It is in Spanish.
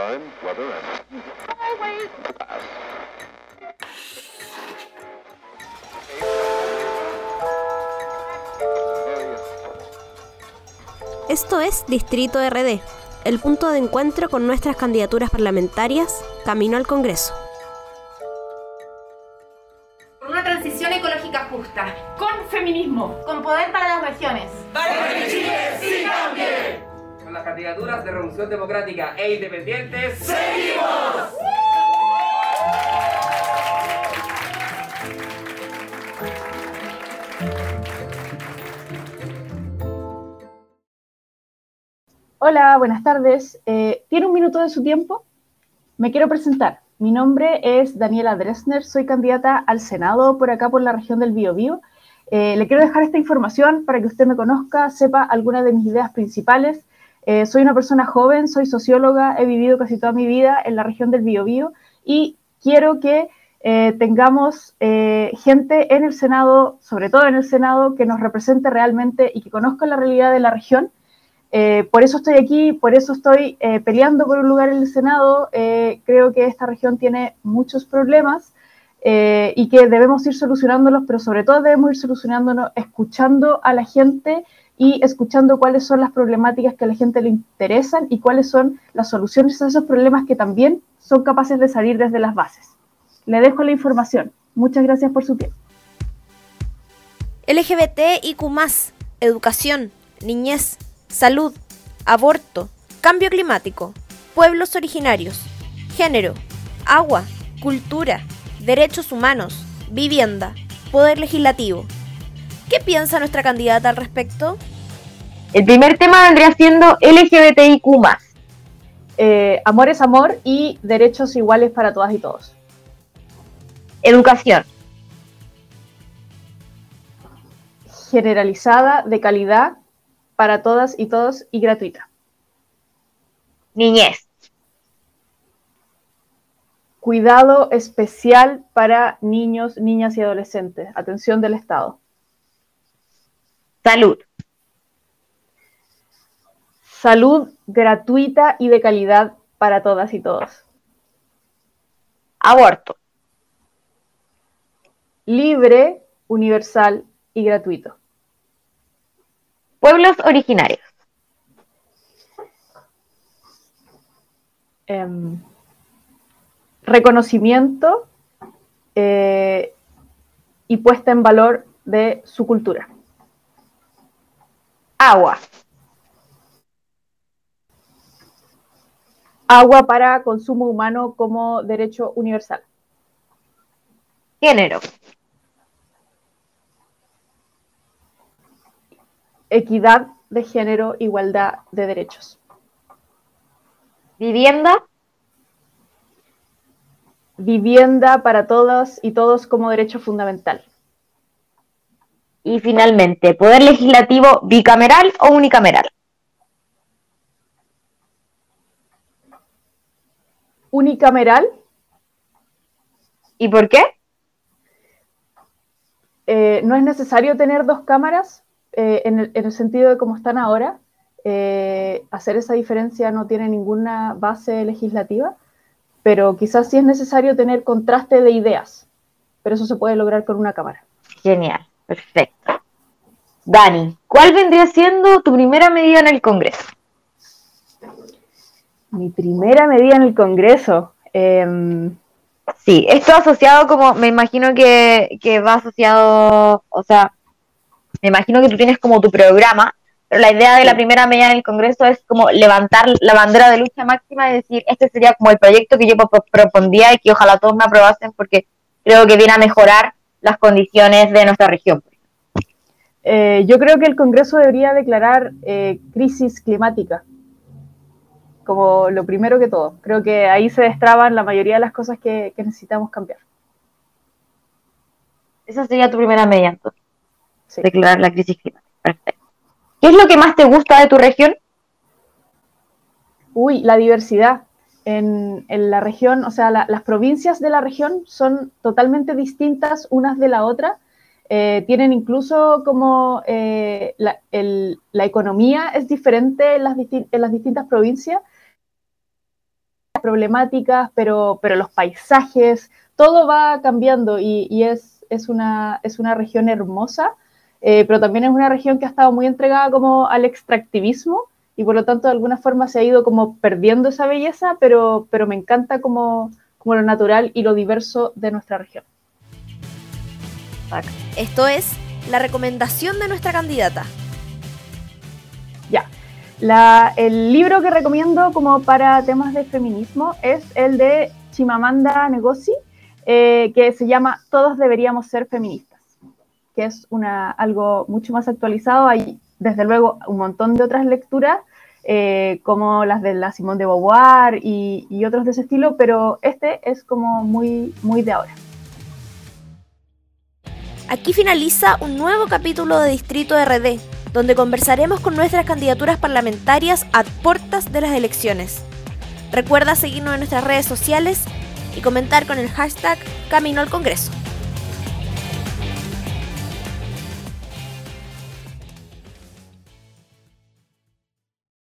time, weather, and always. Esto es Distrito RD, el punto de encuentro con nuestras candidaturas parlamentarias camino al Congreso. Con una transición ecológica justa, con feminismo, con poder para las regiones. Para que Chile sí cambie. Con las candidaturas de Revolución Democrática e Independientes. ¡Seguimos! Hola, buenas tardes. Eh, ¿Tiene un minuto de su tiempo? Me quiero presentar. Mi nombre es Daniela Dresner, soy candidata al Senado por acá por la región del Biobío. Eh, le quiero dejar esta información para que usted me conozca, sepa algunas de mis ideas principales. Eh, soy una persona joven, soy socióloga, he vivido casi toda mi vida en la región del Biobío y quiero que eh, tengamos eh, gente en el Senado, sobre todo en el Senado, que nos represente realmente y que conozca la realidad de la región por eso estoy aquí, por eso estoy peleando por un lugar en el Senado. Creo que esta región tiene muchos problemas y que debemos ir solucionándolos, pero sobre todo debemos ir solucionándolos escuchando a la gente y escuchando cuáles son las problemáticas que a la gente le interesan y cuáles son las soluciones a esos problemas que también son capaces de salir desde las bases. Le dejo la información. Muchas gracias por su tiempo. LGBT y Q, educación, niñez, salud, aborto, cambio climático, pueblos originarios, género, agua, cultura, derechos humanos, vivienda, poder legislativo. ¿Qué piensa nuestra candidata al respecto? El primer tema vendría siendo LGBTIQ. Eh, amor es amor y derechos iguales para todas y todos. Educación. Generalizada, de calidad para todas y todos y gratuita. Niñez. Cuidado especial para niños, niñas y adolescentes. Atención del Estado. Salud. Salud gratuita y de calidad para todas y todos. Aborto. Libre, universal y gratuito. Pueblos originarios. Eh, reconocimiento eh, y puesta en valor de su cultura. Agua. Agua para consumo humano como derecho universal. Género. equidad de género, igualdad de derechos. Vivienda. Vivienda para todas y todos como derecho fundamental. Y finalmente, poder legislativo bicameral o unicameral. Unicameral. ¿Y por qué? Eh, no es necesario tener dos cámaras eh, en, el, en, el, sentido de cómo están ahora, eh, hacer esa diferencia no tiene ninguna base legislativa, pero quizás sí es necesario tener contraste de ideas, pero eso se puede lograr con una cámara. Genial, perfecto. Dani, ¿cuál vendría siendo tu primera medida en el Congreso? Mi primera medida en el Congreso. Eh, sí, esto asociado como, me imagino que, que va asociado, o sea, me imagino que tú tienes como tu programa, pero la idea de la primera medida en el Congreso es como levantar la bandera de lucha máxima y decir, este sería como el proyecto que yo propondría y que ojalá todos me aprobasen porque creo que viene a mejorar las condiciones de nuestra región. Eh, yo creo que el Congreso debería declarar eh, crisis climática como lo primero que todo. Creo que ahí se destraban la mayoría de las cosas que, que necesitamos cambiar. Esa sería tu primera medida, entonces sí. declarar la crisis climática. Perfecto. ¿Qué es lo que más te gusta de tu región? Uy, la diversidad. En, en la región, o sea, la, las provincias de la región son totalmente distintas unas de la otra. Eh, tienen incluso como eh, la, el, la, economía es diferente en las, en las distintas provincias. Problemáticas, pero, pero los paisajes, todo va cambiando y, es, es, una, es una región hermosa, eh, pero también es una región que ha estado muy entregada como al extractivismo y por lo tanto de alguna forma se ha ido como perdiendo esa belleza, pero, pero me encanta como, como lo natural y lo diverso de nuestra región. Esto es la recomendación de nuestra candidata. Ya. El libro que recomiendo como para temas de feminismo es el de Chimamanda Ngozi, eh, que se llama Todos deberíamos ser feministas, que es una, algo mucho más actualizado. Hay, desde luego, un montón de otras lecturas, eh, como las de la Simone de Beauvoir y, y, otros de ese estilo, pero este es como muy, muy de ahora. Aquí finaliza un nuevo capítulo de Distrito RD, donde conversaremos con nuestras candidaturas parlamentarias a puertas de las elecciones. Recuerda seguirnos en nuestras redes sociales y comentar con el hashtag Camino al Congreso.